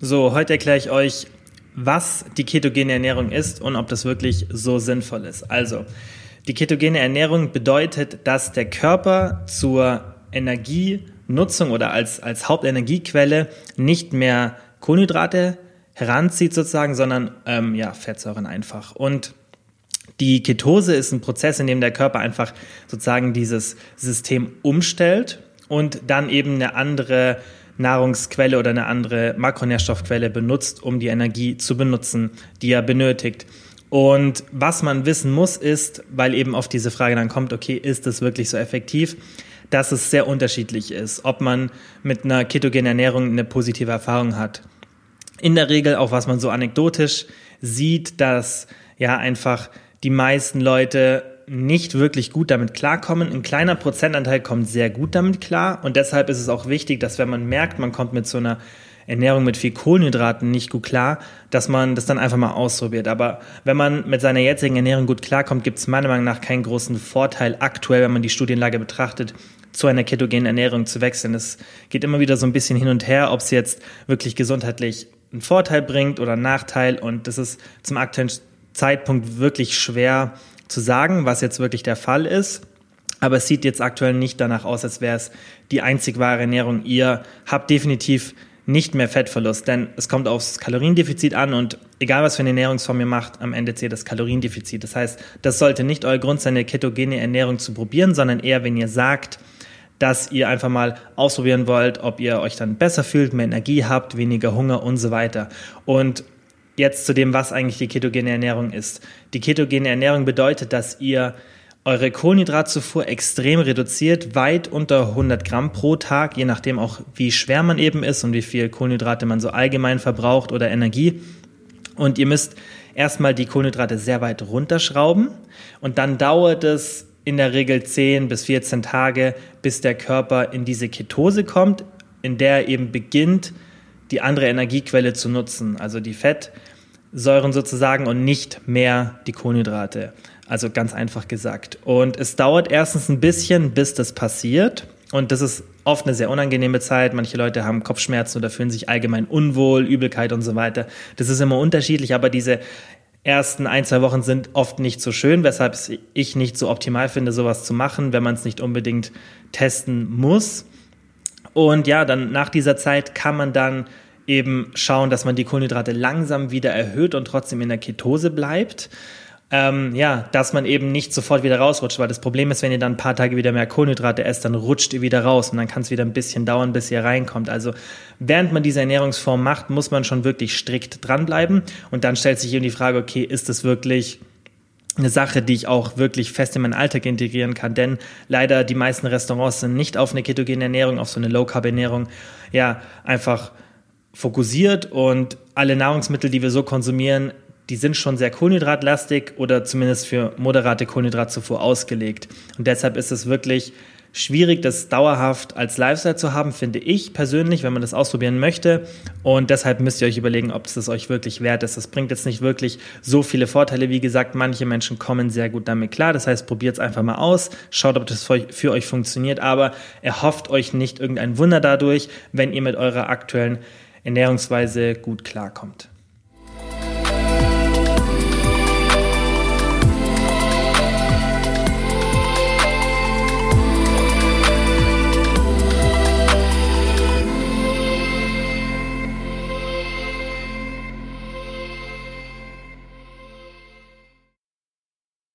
So, heute erkläre ich euch, was die ketogene Ernährung ist und ob das wirklich so sinnvoll ist. Also, die ketogene Ernährung bedeutet, dass der Körper zur Energienutzung oder als, als Hauptenergiequelle nicht mehr Kohlenhydrate heranzieht sozusagen, sondern ähm, ja, Fettsäuren einfach. Und die Ketose ist ein Prozess, in dem der Körper einfach sozusagen dieses System umstellt und dann eben eine andere Nahrungsquelle oder eine andere Makronährstoffquelle benutzt, um die Energie zu benutzen, die er benötigt. Und was man wissen muss, ist, weil eben auf diese Frage dann kommt, okay, ist das wirklich so effektiv, dass es sehr unterschiedlich ist, ob man mit einer ketogenen Ernährung eine positive Erfahrung hat. In der Regel, auch was man so anekdotisch sieht, dass ja einfach die meisten Leute nicht wirklich gut damit klarkommen. Ein kleiner Prozentanteil kommt sehr gut damit klar und deshalb ist es auch wichtig, dass wenn man merkt, man kommt mit so einer Ernährung mit viel Kohlenhydraten nicht gut klar, dass man das dann einfach mal ausprobiert. Aber wenn man mit seiner jetzigen Ernährung gut klarkommt, gibt es meiner Meinung nach keinen großen Vorteil aktuell, wenn man die Studienlage betrachtet, zu einer ketogenen Ernährung zu wechseln. Es geht immer wieder so ein bisschen hin und her, ob es jetzt wirklich gesundheitlich einen Vorteil bringt oder einen Nachteil. Und das ist zum aktuellen Zeitpunkt wirklich schwer zu sagen, was jetzt wirklich der Fall ist. Aber es sieht jetzt aktuell nicht danach aus, als wäre es die einzig wahre Ernährung. Ihr habt definitiv nicht mehr Fettverlust, denn es kommt aufs Kaloriendefizit an und egal was für eine Ernährungsform ihr macht, am Ende zählt das Kaloriendefizit. Das heißt, das sollte nicht euer Grund sein, eine ketogene Ernährung zu probieren, sondern eher, wenn ihr sagt, dass ihr einfach mal ausprobieren wollt, ob ihr euch dann besser fühlt, mehr Energie habt, weniger Hunger und so weiter. Und jetzt zu dem, was eigentlich die ketogene Ernährung ist. Die ketogene Ernährung bedeutet, dass ihr eure Kohlenhydratzufuhr extrem reduziert, weit unter 100 Gramm pro Tag, je nachdem auch, wie schwer man eben ist und wie viel Kohlenhydrate man so allgemein verbraucht oder Energie. Und ihr müsst erstmal die Kohlenhydrate sehr weit runterschrauben und dann dauert es in der Regel 10 bis 14 Tage, bis der Körper in diese Ketose kommt, in der er eben beginnt, die andere Energiequelle zu nutzen, also die Fettsäuren sozusagen und nicht mehr die Kohlenhydrate. Also ganz einfach gesagt. Und es dauert erstens ein bisschen, bis das passiert. Und das ist oft eine sehr unangenehme Zeit. Manche Leute haben Kopfschmerzen oder fühlen sich allgemein unwohl, Übelkeit und so weiter. Das ist immer unterschiedlich, aber diese ersten ein, zwei Wochen sind oft nicht so schön, weshalb ich nicht so optimal finde, sowas zu machen, wenn man es nicht unbedingt testen muss. Und ja, dann nach dieser Zeit kann man dann eben schauen, dass man die Kohlenhydrate langsam wieder erhöht und trotzdem in der Ketose bleibt. Ähm, ja, dass man eben nicht sofort wieder rausrutscht, weil das Problem ist, wenn ihr dann ein paar Tage wieder mehr Kohlenhydrate esst, dann rutscht ihr wieder raus und dann kann es wieder ein bisschen dauern, bis ihr reinkommt. Also während man diese Ernährungsform macht, muss man schon wirklich strikt dranbleiben und dann stellt sich eben die Frage, okay, ist das wirklich eine Sache, die ich auch wirklich fest in meinen Alltag integrieren kann, denn leider die meisten Restaurants sind nicht auf eine ketogene Ernährung, auf so eine Low Carb Ernährung, ja, einfach fokussiert und alle Nahrungsmittel, die wir so konsumieren, die sind schon sehr kohlenhydratlastig oder zumindest für moderate Kohlenhydratzufuhr ausgelegt. Und deshalb ist es wirklich schwierig, das dauerhaft als Lifestyle zu haben, finde ich persönlich, wenn man das ausprobieren möchte. Und deshalb müsst ihr euch überlegen, ob es das euch wirklich wert ist. Das bringt jetzt nicht wirklich so viele Vorteile. Wie gesagt, manche Menschen kommen sehr gut damit klar. Das heißt, probiert es einfach mal aus, schaut, ob das für euch funktioniert. Aber erhofft euch nicht irgendein Wunder dadurch, wenn ihr mit eurer aktuellen Ernährungsweise gut klarkommt.